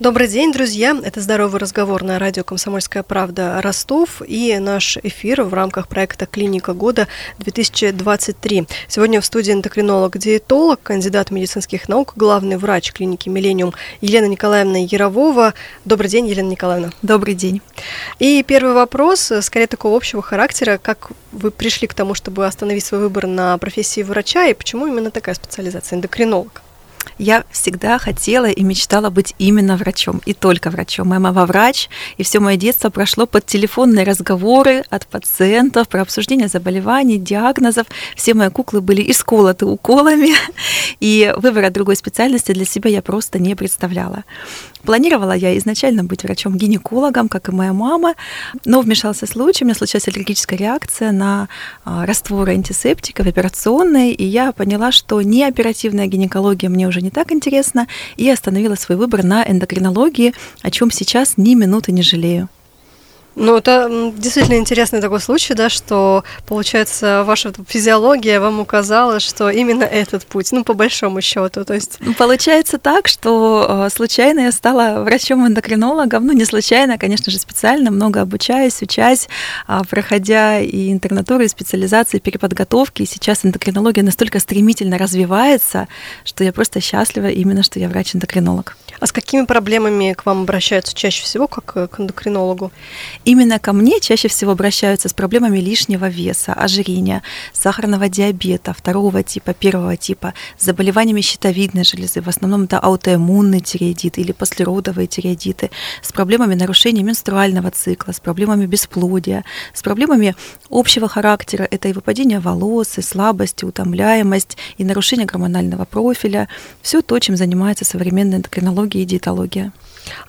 Добрый день, друзья! Это «Здоровый разговор» на радио «Комсомольская правда» Ростов и наш эфир в рамках проекта «Клиника года-2023». Сегодня в студии эндокринолог-диетолог, кандидат медицинских наук, главный врач клиники «Миллениум» Елена Николаевна Яровова. Добрый день, Елена Николаевна. Добрый день. И первый вопрос, скорее такого общего характера. Как вы пришли к тому, чтобы остановить свой выбор на профессии врача, и почему именно такая специализация, эндокринолог? Я всегда хотела и мечтала быть именно врачом, и только врачом. Моя мама врач, и все мое детство прошло под телефонные разговоры от пациентов про обсуждение заболеваний, диагнозов. Все мои куклы были исколоты уколами, и выбора другой специальности для себя я просто не представляла. Планировала я изначально быть врачом-гинекологом, как и моя мама, но вмешался случай, у меня случилась аллергическая реакция на а, растворы антисептика в операционной, и я поняла, что не оперативная гинекология мне уже не так интересна, и остановила свой выбор на эндокринологии, о чем сейчас ни минуты не жалею. Ну, это действительно интересный такой случай, да, что, получается, ваша физиология вам указала, что именно этот путь, ну, по большому счету, то есть... Ну, получается так, что э, случайно я стала врачом-эндокринологом, ну, не случайно, конечно же, специально, много обучаюсь, учась, а, проходя и интернатуры, и специализации, переподготовки, и сейчас эндокринология настолько стремительно развивается, что я просто счастлива именно, что я врач-эндокринолог. А с какими проблемами к вам обращаются чаще всего, как э, к эндокринологу? Именно ко мне чаще всего обращаются с проблемами лишнего веса, ожирения, сахарного диабета второго типа, первого типа, с заболеваниями щитовидной железы, в основном это аутоиммунный тиреоидит или послеродовые тиреоидиты, с проблемами нарушения менструального цикла, с проблемами бесплодия, с проблемами общего характера, это и выпадение волос, и слабость, и утомляемость, и нарушение гормонального профиля, все то, чем занимается современная эндокринология и диетология.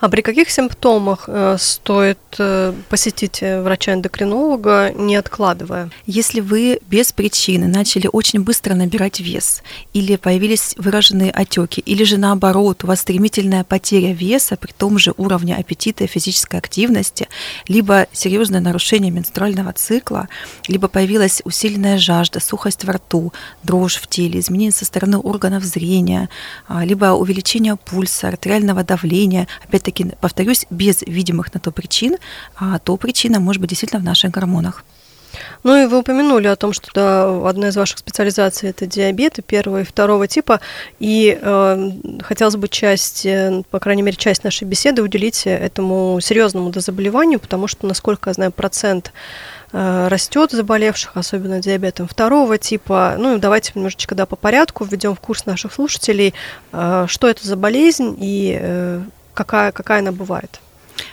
А при каких симптомах э, стоит э, посетить э, врача-эндокринолога, не откладывая? Если вы без причины начали очень быстро набирать вес, или появились выраженные отеки, или же наоборот, у вас стремительная потеря веса при том же уровне аппетита и физической активности, либо серьезное нарушение менструального цикла, либо появилась усиленная жажда, сухость во рту, дрожь в теле, изменения со стороны органов зрения, а, либо увеличение пульса, артериального давления, опять-таки, повторюсь, без видимых на то причин, а то причина может быть действительно в наших гормонах. Ну и вы упомянули о том, что да, одна из ваших специализаций это диабет первого и второго типа, и э, хотелось бы часть, э, по крайней мере, часть нашей беседы уделить этому серьезному заболеванию, потому что, насколько я знаю, процент э, растет заболевших, особенно диабетом второго типа. Ну, давайте немножечко да, по порядку введем в курс наших слушателей, э, что это за болезнь и какая, какая она бывает.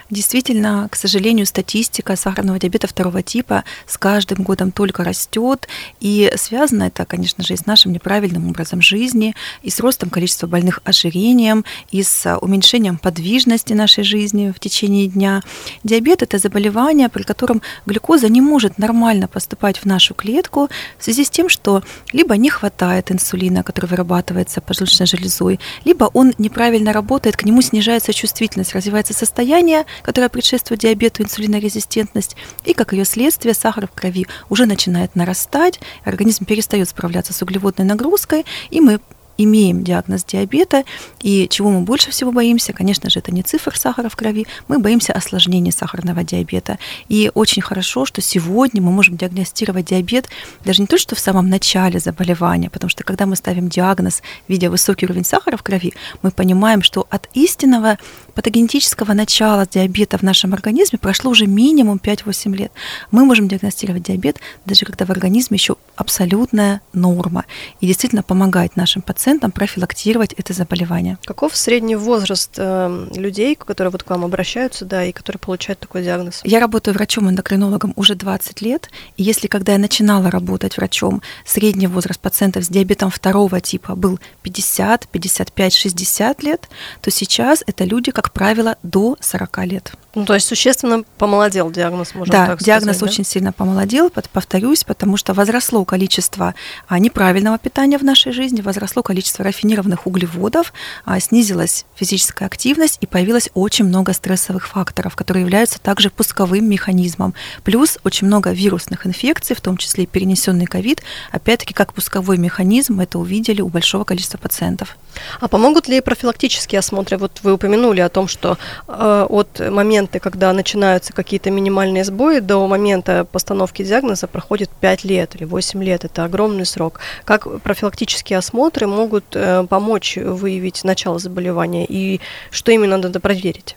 Действительно, к сожалению, статистика сахарного диабета второго типа с каждым годом только растет, и связано это, конечно же, и с нашим неправильным образом жизни, и с ростом количества больных ожирением, и с уменьшением подвижности нашей жизни в течение дня. Диабет – это заболевание, при котором глюкоза не может нормально поступать в нашу клетку в связи с тем, что либо не хватает инсулина, который вырабатывается поджелудочной железой, либо он неправильно работает, к нему снижается чувствительность, развивается состояние, которая предшествует диабету, инсулинорезистентность, и как ее следствие сахар в крови уже начинает нарастать, организм перестает справляться с углеводной нагрузкой, и мы имеем диагноз диабета, и чего мы больше всего боимся, конечно же, это не цифр сахара в крови, мы боимся осложнений сахарного диабета. И очень хорошо, что сегодня мы можем диагностировать диабет даже не то, что в самом начале заболевания, потому что когда мы ставим диагноз, видя высокий уровень сахара в крови, мы понимаем, что от истинного патогенетического начала диабета в нашем организме прошло уже минимум 5-8 лет. Мы можем диагностировать диабет даже когда в организме еще абсолютная норма и действительно помогать нашим пациентам профилактировать это заболевание. Каков средний возраст э, людей, которые вот к вам обращаются, да, и которые получают такой диагноз? Я работаю врачом-эндокринологом уже 20 лет, и если когда я начинала работать врачом, средний возраст пациентов с диабетом второго типа был 50, 55, 60 лет, то сейчас это люди, как правило, до 40 лет. Ну, то есть существенно помолодел диагноз, можно да, так сказать. диагноз да? очень сильно помолодел, повторюсь, потому что возросло количество а, неправильного питания в нашей жизни, возросло количество рафинированных углеводов, а, снизилась физическая активность и появилось очень много стрессовых факторов, которые являются также пусковым механизмом. Плюс очень много вирусных инфекций, в том числе и перенесенный ковид, опять-таки как пусковой механизм, это увидели у большого количества пациентов. А помогут ли профилактические осмотры? Вот вы упомянули о том, что э, от момента, когда начинаются какие-то минимальные сбои, до момента постановки диагноза проходит 5 лет или 8 лет. Это огромный срок. Как профилактические осмотры могут э, помочь выявить начало заболевания и что именно надо проверить?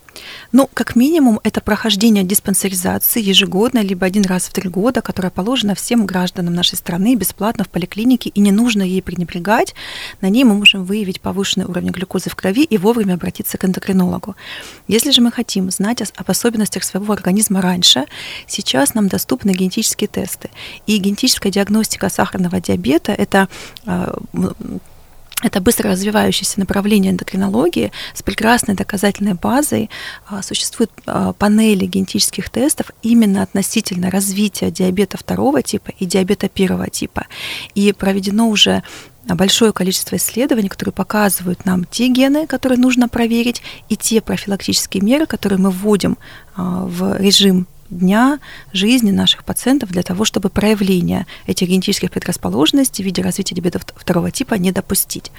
Ну, как минимум, это прохождение диспансеризации ежегодно, либо один раз в три года, которая положена всем гражданам нашей страны бесплатно в поликлинике, и не нужно ей пренебрегать. На ней мы можем выявить повышенный уровень глюкозы в крови и вовремя обратиться к эндокринологу. Если же мы хотим знать об особенностях своего организма раньше, сейчас нам доступны генетические тесты. И генетическая диагностика сахарного диабета – это а, это быстро развивающееся направление эндокринологии с прекрасной доказательной базой. А, существуют а, панели генетических тестов именно относительно развития диабета второго типа и диабета первого типа. И проведено уже большое количество исследований, которые показывают нам те гены, которые нужно проверить, и те профилактические меры, которые мы вводим а, в режим дня жизни наших пациентов для того, чтобы проявление этих генетических предрасположенностей в виде развития диабета второго типа не допустить.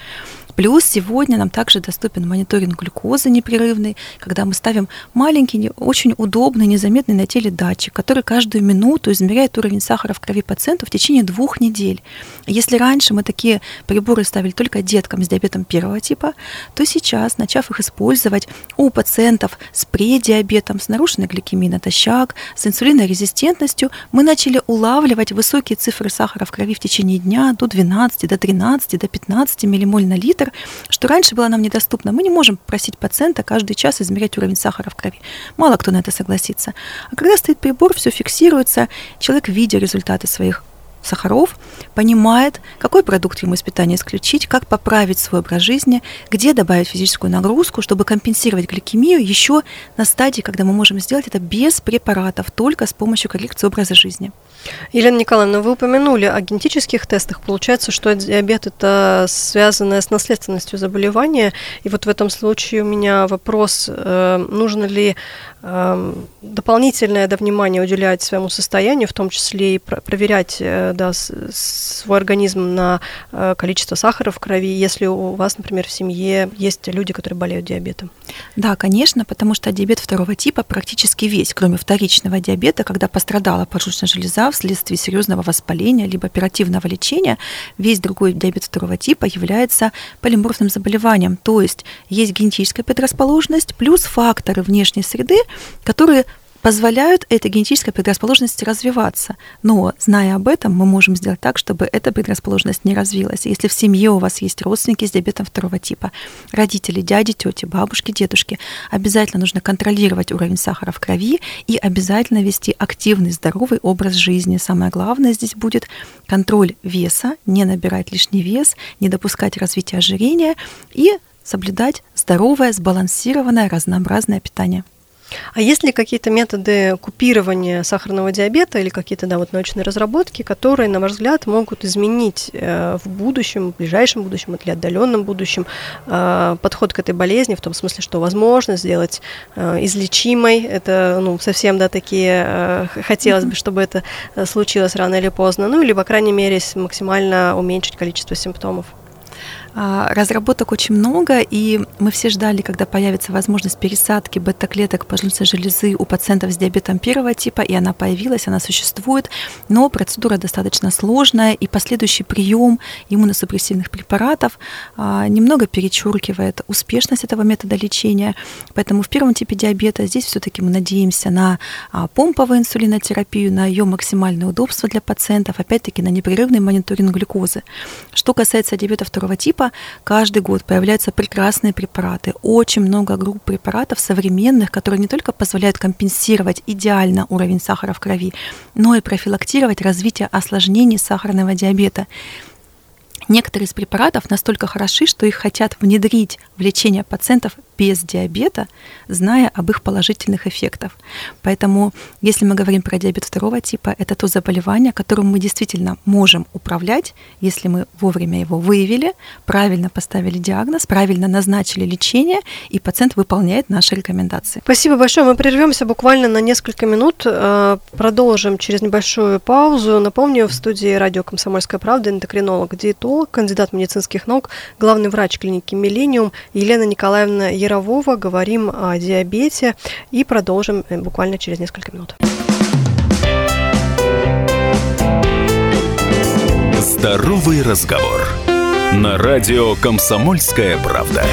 Плюс сегодня нам также доступен мониторинг глюкозы непрерывный, когда мы ставим маленький, очень удобный, незаметный на теле датчик, который каждую минуту измеряет уровень сахара в крови пациента в течение двух недель. Если раньше мы такие приборы ставили только деткам с диабетом первого типа, то сейчас, начав их использовать у пациентов с предиабетом, с нарушенной гликемией натощак, с инсулинорезистентностью, мы начали улавливать высокие цифры сахара в крови в течение дня до 12, до 13, до 15 миллимоль на литр, параметр, что раньше было нам недоступно. Мы не можем просить пациента каждый час измерять уровень сахара в крови. Мало кто на это согласится. А когда стоит прибор, все фиксируется, человек, видя результаты своих сахаров, понимает, какой продукт ему из питания исключить, как поправить свой образ жизни, где добавить физическую нагрузку, чтобы компенсировать гликемию еще на стадии, когда мы можем сделать это без препаратов, только с помощью коррекции образа жизни. Елена Николаевна, вы упомянули о генетических тестах. Получается, что диабет – это связанное с наследственностью заболевания. И вот в этом случае у меня вопрос, э, нужно ли эм, дополнительное да, внимание уделять своему состоянию, в том числе и проверять э, да, свой организм на э, количество сахара в крови, если у вас, например, в семье есть люди, которые болеют диабетом? Да, конечно, потому что диабет второго типа практически весь, кроме вторичного диабета, когда пострадала поджелудочная железа вследствие серьезного воспаления либо оперативного лечения, весь другой диабет второго типа является полиморфным заболеванием. То есть есть генетическая предрасположенность плюс факторы внешней среды, которые позволяют этой генетической предрасположенности развиваться. Но, зная об этом, мы можем сделать так, чтобы эта предрасположенность не развилась. Если в семье у вас есть родственники с диабетом второго типа, родители, дяди, тети, бабушки, дедушки, обязательно нужно контролировать уровень сахара в крови и обязательно вести активный, здоровый образ жизни. Самое главное здесь будет контроль веса, не набирать лишний вес, не допускать развития ожирения и соблюдать здоровое, сбалансированное, разнообразное питание. А есть ли какие-то методы купирования сахарного диабета или какие-то да, вот научные разработки, которые, на ваш взгляд, могут изменить э, в будущем, в ближайшем будущем или отдаленном будущем э, подход к этой болезни, в том смысле, что возможно сделать э, излечимой, это ну, совсем да, такие, хотелось бы, чтобы это случилось рано или поздно, ну или, по крайней мере, максимально уменьшить количество симптомов? А, разработок очень много, и мы все ждали, когда появится возможность пересадки бета-клеток поджелудочной железы у пациентов с диабетом первого типа, и она появилась, она существует, но процедура достаточно сложная, и последующий прием иммуносупрессивных препаратов а, немного перечеркивает успешность этого метода лечения. Поэтому в первом типе диабета здесь все-таки мы надеемся на а, помповую инсулинотерапию, на ее максимальное удобство для пациентов, опять-таки на непрерывный мониторинг глюкозы. Что касается диабета второго типа, каждый год появляются прекрасные препараты, очень много групп препаратов современных, которые не только позволяют компенсировать идеально уровень сахара в крови, но и профилактировать развитие осложнений сахарного диабета. Некоторые из препаратов настолько хороши, что их хотят внедрить в лечение пациентов без диабета, зная об их положительных эффектах. Поэтому, если мы говорим про диабет второго типа, это то заболевание, которым мы действительно можем управлять, если мы вовремя его выявили, правильно поставили диагноз, правильно назначили лечение, и пациент выполняет наши рекомендации. Спасибо большое. Мы прервемся буквально на несколько минут. Э, продолжим через небольшую паузу. Напомню, в студии радио «Комсомольская правда» эндокринолог, диетолог, кандидат медицинских наук, главный врач клиники «Миллениум» Елена Николаевна Ярового. Говорим о диабете и продолжим э, буквально через несколько минут. Здоровый разговор. На радио «Комсомольская правда».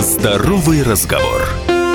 Здоровый разговор.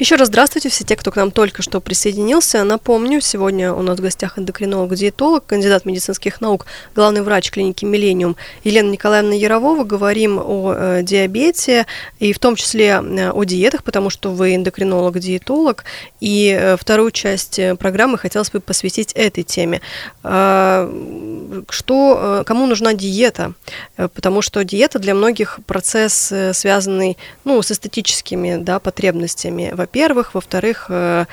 Еще раз здравствуйте все те, кто к нам только что присоединился. Напомню, сегодня у нас в гостях эндокринолог-диетолог, кандидат медицинских наук, главный врач клиники «Миллениум» Елена Николаевна Ярового. Говорим о э, диабете и в том числе э, о диетах, потому что вы эндокринолог-диетолог. И э, вторую часть программы хотелось бы посвятить этой теме. Э, что, кому нужна диета? Потому что диета для многих процесс, связанный ну, с эстетическими да, потребностями, во-первых. Во-вторых, э,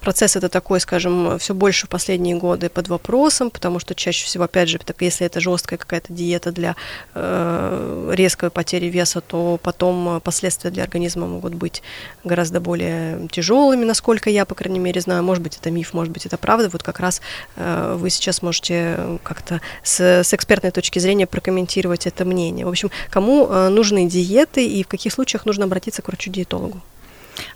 процесс это такой, скажем, все больше в последние годы под вопросом, потому что чаще всего, опять же, так, если это жесткая какая-то диета для э, резкой потери веса, то потом последствия для организма могут быть гораздо более тяжелыми, насколько я, по крайней мере, знаю. Может быть, это миф, может быть, это правда. Вот как раз э, вы сейчас можете как-то с, с экспертной точки зрения прокомментировать это мнение. В общем, кому э, нужны диеты и в каких случаях нужно обратиться к врачу-диетологу?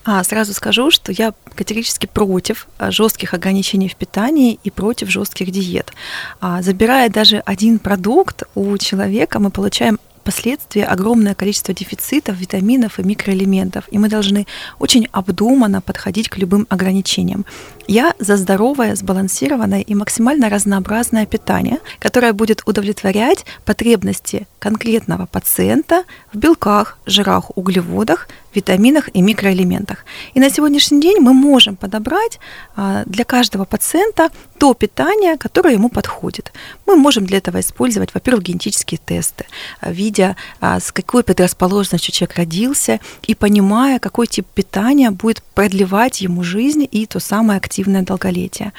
А, сразу скажу, что я категорически против а, жестких ограничений в питании и против жестких диет. А, забирая даже один продукт у человека, мы получаем последствия огромное количество дефицитов, витаминов и микроэлементов, и мы должны очень обдуманно подходить к любым ограничениям. Я за здоровое, сбалансированное и максимально разнообразное питание, которое будет удовлетворять потребности конкретного пациента в белках, жирах, углеводах, витаминах и микроэлементах. И на сегодняшний день мы можем подобрать а, для каждого пациента то питание, которое ему подходит. Мы можем для этого использовать, во-первых, генетические тесты, а, видя, а, с какой предрасположенностью человек родился, и понимая, какой тип питания будет продлевать ему жизнь и то самое активное долголетие.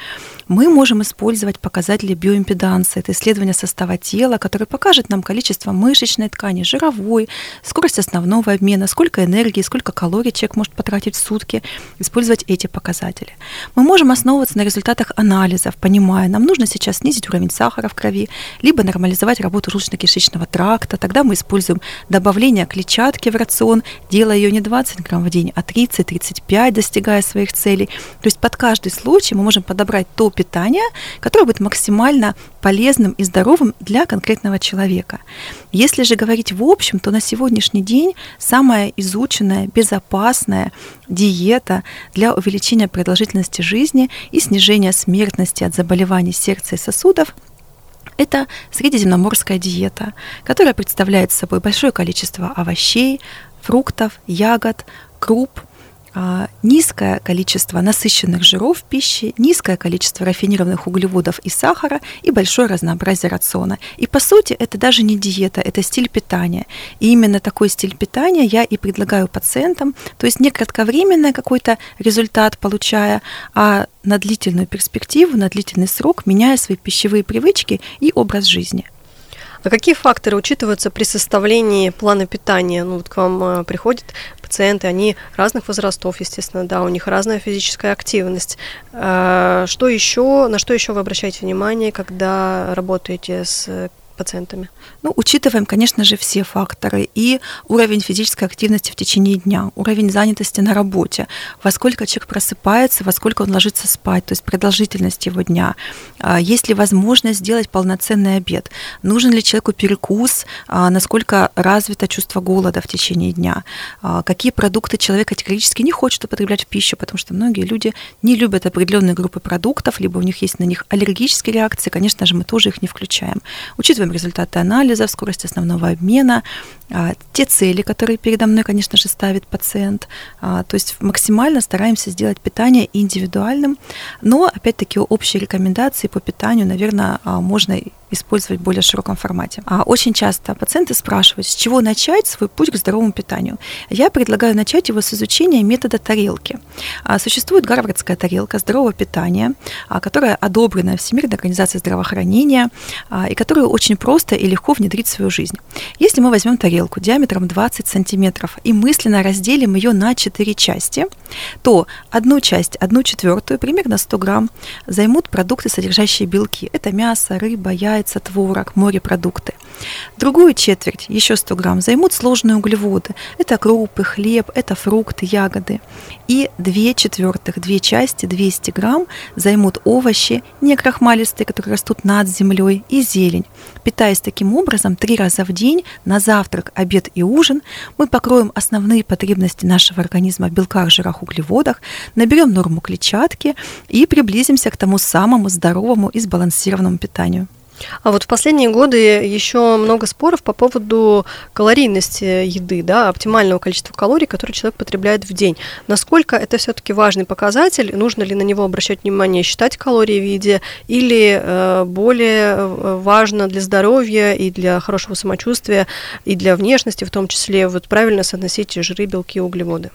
Мы можем использовать показатели биоимпеданса, это исследование состава тела, которое покажет нам количество мышечной ткани, жировой, скорость основного обмена, сколько энергии, сколько калорий человек может потратить в сутки, использовать эти показатели. Мы можем основываться на результатах анализов, понимая, нам нужно сейчас снизить уровень сахара в крови, либо нормализовать работу желудочно-кишечного тракта. Тогда мы используем добавление клетчатки в рацион, делая ее не 20 грамм в день, а 30-35, достигая своих целей. То есть под каждый случай мы можем подобрать то питание, которое будет максимально полезным и здоровым для конкретного человека. Если же говорить в общем, то на сегодняшний день самая изученная, безопасная диета для увеличения продолжительности жизни и снижения смертности от заболеваний сердца и сосудов – это средиземноморская диета, которая представляет собой большое количество овощей, фруктов, ягод, круп – низкое количество насыщенных жиров в пище, низкое количество рафинированных углеводов и сахара и большое разнообразие рациона. И по сути это даже не диета, это стиль питания. И именно такой стиль питания я и предлагаю пациентам, то есть не кратковременный какой-то результат получая, а на длительную перспективу, на длительный срок, меняя свои пищевые привычки и образ жизни. А какие факторы учитываются при составлении плана питания? Ну, вот к вам э, приходят пациенты, они разных возрастов, естественно, да, у них разная физическая активность. Э, что еще, на что еще вы обращаете внимание, когда работаете с пациентами? Ну, учитываем, конечно же, все факторы. И уровень физической активности в течение дня, уровень занятости на работе, во сколько человек просыпается, во сколько он ложится спать, то есть продолжительность его дня. А, есть ли возможность сделать полноценный обед? Нужен ли человеку перекус? А, насколько развито чувство голода в течение дня? А, какие продукты человек категорически не хочет употреблять в пищу, потому что многие люди не любят определенные группы продуктов, либо у них есть на них аллергические реакции, конечно же, мы тоже их не включаем. Учитываем учитываем результаты анализов, скорость основного обмена, а, те цели, которые передо мной, конечно же, ставит пациент. А, то есть максимально стараемся сделать питание индивидуальным, но, опять-таки, общие рекомендации по питанию, наверное, а, можно использовать в более широком формате. А очень часто пациенты спрашивают, с чего начать свой путь к здоровому питанию. Я предлагаю начать его с изучения метода тарелки. А, существует гарвардская тарелка здорового питания, а, которая одобрена Всемирной организацией здравоохранения и которую очень просто и легко внедрить в свою жизнь. Если мы возьмем тарелку диаметром 20 сантиметров и мысленно разделим ее на 4 части, то одну часть, одну четвертую, примерно 100 грамм, займут продукты, содержащие белки. Это мясо, рыба, яйца, яйца, творог, морепродукты. Другую четверть, еще 100 грамм, займут сложные углеводы. Это крупы, хлеб, это фрукты, ягоды. И две четвертых, две части, 200 грамм, займут овощи, не крахмалистые, которые растут над землей, и зелень. Питаясь таким образом три раза в день, на завтрак, обед и ужин, мы покроем основные потребности нашего организма в белках, жирах, углеводах, наберем норму клетчатки и приблизимся к тому самому здоровому и сбалансированному питанию. А вот в последние годы еще много споров по поводу калорийности еды, да, оптимального количества калорий, которые человек потребляет в день. Насколько это все-таки важный показатель? Нужно ли на него обращать внимание, считать калории в еде, или э, более э, важно для здоровья и для хорошего самочувствия, и для внешности в том числе, вот правильно соотносить жиры, белки и углеводы?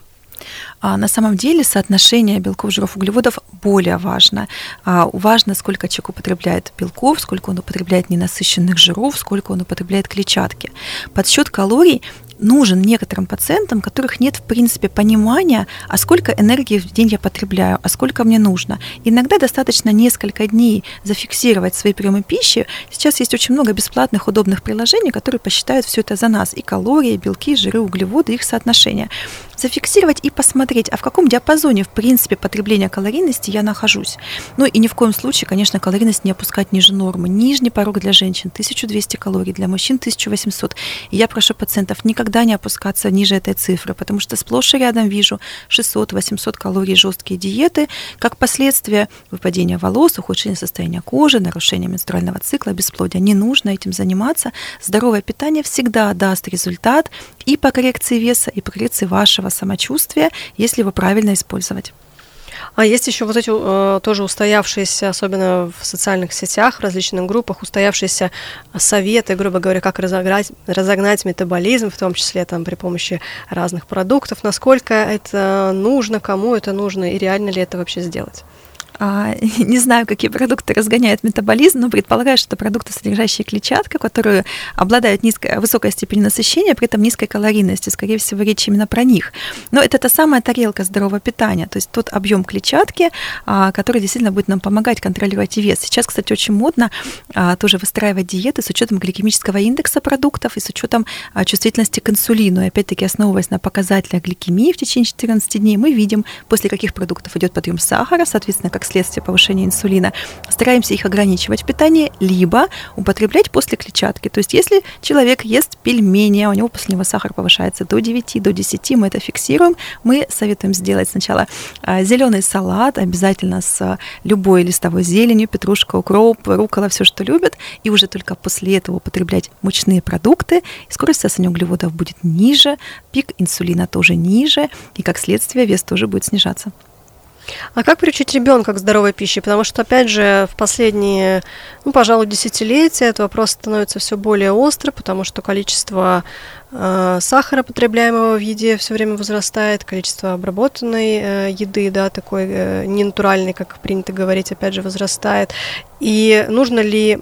А на самом деле соотношение белков, жиров, углеводов более важно. А важно, сколько человек употребляет белков, сколько он употребляет ненасыщенных жиров, сколько он употребляет клетчатки. Подсчет калорий нужен некоторым пациентам, которых нет, в принципе, понимания, а сколько энергии в день я потребляю, а сколько мне нужно. Иногда достаточно несколько дней зафиксировать свои приемы пищи. Сейчас есть очень много бесплатных, удобных приложений, которые посчитают все это за нас. И калории, и белки, и жиры, углеводы, их соотношение зафиксировать и посмотреть, а в каком диапазоне, в принципе, потребления калорийности я нахожусь. Ну и ни в коем случае, конечно, калорийность не опускать ниже нормы. Нижний порог для женщин 1200 калорий, для мужчин 1800. И я прошу пациентов никогда не опускаться ниже этой цифры, потому что сплошь и рядом вижу 600-800 калорий жесткие диеты, как последствия выпадения волос, ухудшения состояния кожи, нарушения менструального цикла, бесплодия. Не нужно этим заниматься. Здоровое питание всегда даст результат и по коррекции веса, и по коррекции вашего самочувствия, если его правильно использовать. А есть еще вот эти э, тоже устоявшиеся, особенно в социальных сетях, в различных группах, устоявшиеся советы, грубо говоря, как разогнать, разогнать метаболизм, в том числе там при помощи разных продуктов. Насколько это нужно, кому это нужно и реально ли это вообще сделать? А, не знаю, какие продукты разгоняют метаболизм, но предполагаю, что это продукты, содержащие клетчатку, которые обладают низкой, высокой степенью насыщения, при этом низкой калорийности. Скорее всего, речь именно про них. Но это та самая тарелка здорового питания, то есть тот объем клетчатки, а, который действительно будет нам помогать контролировать вес. Сейчас, кстати, очень модно а, тоже выстраивать диеты с учетом гликемического индекса продуктов и с учетом чувствительности к инсулину. И опять-таки, основываясь на показателях гликемии в течение 14 дней, мы видим, после каких продуктов идет подъем сахара, соответственно, как следствие повышения инсулина, стараемся их ограничивать в питании, либо употреблять после клетчатки. То есть если человек ест пельмени, а у него после него сахар повышается до 9, до 10, мы это фиксируем, мы советуем сделать сначала а, зеленый салат, обязательно с любой листовой зеленью, петрушка, укроп, рукола, все, что любят, и уже только после этого употреблять мучные продукты, скорость всасывания углеводов будет ниже, пик инсулина тоже ниже, и как следствие вес тоже будет снижаться. А как приучить ребенка к здоровой пище? Потому что, опять же, в последние, ну, пожалуй, десятилетия этот вопрос становится все более острый, потому что количество э, сахара, потребляемого в еде, все время возрастает, количество обработанной э, еды, да, такой э, ненатуральной, как принято говорить, опять же, возрастает. И нужно ли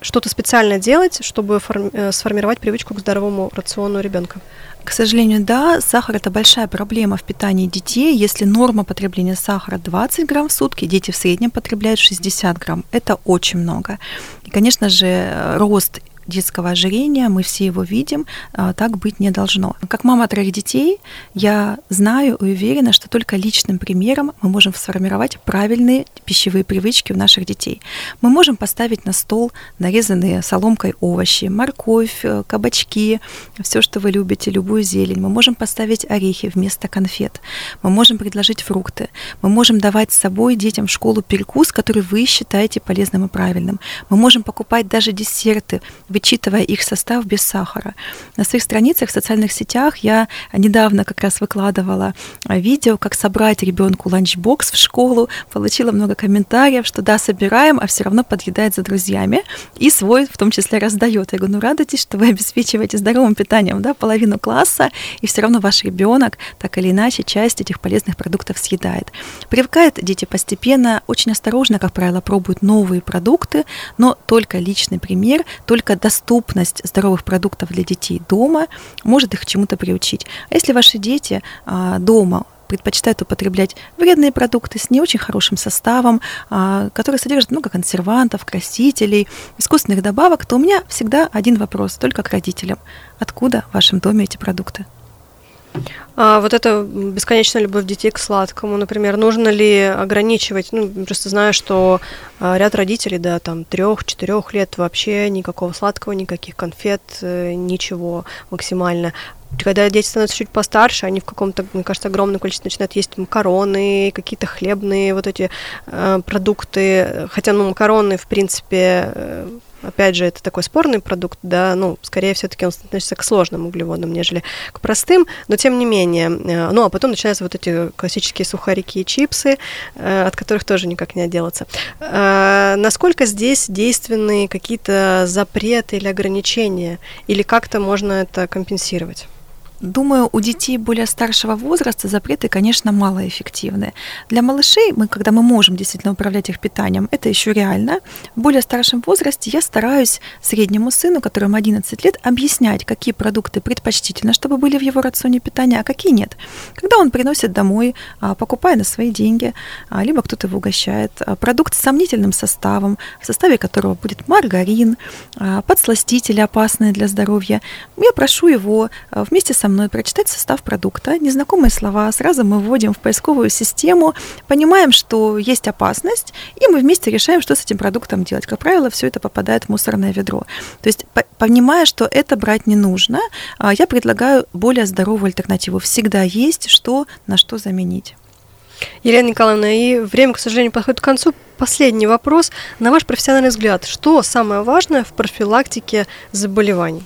что-то специально делать, чтобы э, сформировать привычку к здоровому рациону ребенка? К сожалению, да, сахар это большая проблема в питании детей. Если норма потребления сахара 20 грамм в сутки, дети в среднем потребляют 60 грамм. Это очень много. И, конечно же, рост детского ожирения, мы все его видим, а, так быть не должно. Как мама троих детей, я знаю и уверена, что только личным примером мы можем сформировать правильные пищевые привычки у наших детей. Мы можем поставить на стол нарезанные соломкой овощи, морковь, э, кабачки, все, что вы любите, любую зелень. Мы можем поставить орехи вместо конфет. Мы можем предложить фрукты. Мы можем давать с собой детям в школу перекус, который вы считаете полезным и правильным. Мы можем покупать даже десерты в вычитывая их состав без сахара. На своих страницах в социальных сетях я недавно как раз выкладывала видео, как собрать ребенку ланчбокс в школу. Получила много комментариев, что да, собираем, а все равно подъедает за друзьями. И свой в том числе раздает. Я говорю, ну радуйтесь, что вы обеспечиваете здоровым питанием да, половину класса, и все равно ваш ребенок так или иначе часть этих полезных продуктов съедает. Привыкают дети постепенно, очень осторожно, как правило, пробуют новые продукты, но только личный пример, только доступность здоровых продуктов для детей дома может их чему-то приучить. А если ваши дети а, дома предпочитают употреблять вредные продукты с не очень хорошим составом, а, которые содержат много консервантов, красителей, искусственных добавок, то у меня всегда один вопрос, только к родителям. Откуда в вашем доме эти продукты? А вот это бесконечная любовь детей к сладкому, например, нужно ли ограничивать? Ну, просто знаю, что а, ряд родителей, да, там трех-четырех лет вообще никакого сладкого, никаких конфет, э, ничего максимально. Когда дети становятся чуть постарше, они в каком-то, мне кажется, огромном количестве начинают есть макароны, какие-то хлебные вот эти э, продукты. Хотя, ну, макароны, в принципе, э, Опять же, это такой спорный продукт, да, ну, скорее все-таки он относится к сложным углеводам, нежели к простым, но тем не менее. Э, ну, а потом начинаются вот эти классические сухарики и чипсы, э, от которых тоже никак не отделаться. Э, насколько здесь действенны какие-то запреты или ограничения, или как-то можно это компенсировать? Думаю, у детей более старшего возраста запреты, конечно, малоэффективны. Для малышей, мы, когда мы можем действительно управлять их питанием, это еще реально. В более старшем возрасте я стараюсь среднему сыну, которому 11 лет, объяснять, какие продукты предпочтительно, чтобы были в его рационе питания, а какие нет. Когда он приносит домой, а, покупая на свои деньги, а, либо кто-то его угощает, а, продукт с сомнительным составом, в составе которого будет маргарин, подсластители опасные для здоровья, я прошу его вместе со мной прочитать состав продукта, незнакомые слова, сразу мы вводим в поисковую систему, понимаем, что есть опасность, и мы вместе решаем, что с этим продуктом делать. Как правило, все это попадает в мусорное ведро. То есть, понимая, что это брать не нужно, а, я предлагаю более здоровую альтернативу. Всегда есть что на что заменить. Елена Николаевна, и время, к сожалению, подходит к концу. Последний вопрос. На ваш профессиональный взгляд, что самое важное в профилактике заболеваний?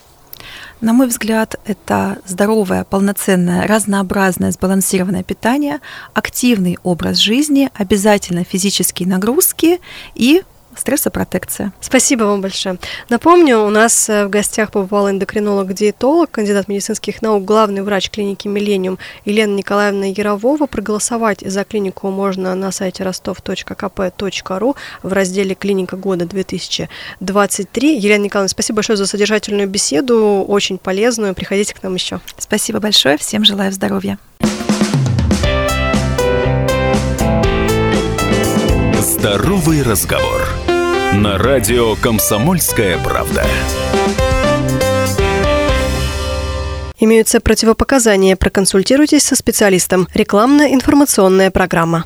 На мой взгляд, это здоровое, полноценное, разнообразное, сбалансированное питание, активный образ жизни, обязательно физические нагрузки и стрессопротекция. Спасибо вам большое. Напомню, у нас э, в гостях побывал эндокринолог-диетолог, кандидат медицинских наук, главный врач клиники «Миллениум» Елена Николаевна Яровова. Проголосовать за клинику можно на сайте ростов.кп.ру в разделе «Клиника года 2023». Елена Николаевна, спасибо большое за содержательную беседу, очень полезную. Приходите к нам еще. Спасибо большое, всем желаю здоровья. Здоровый разговор. На радио «Комсомольская правда». Имеются противопоказания. Проконсультируйтесь со специалистом. Рекламно-информационная программа.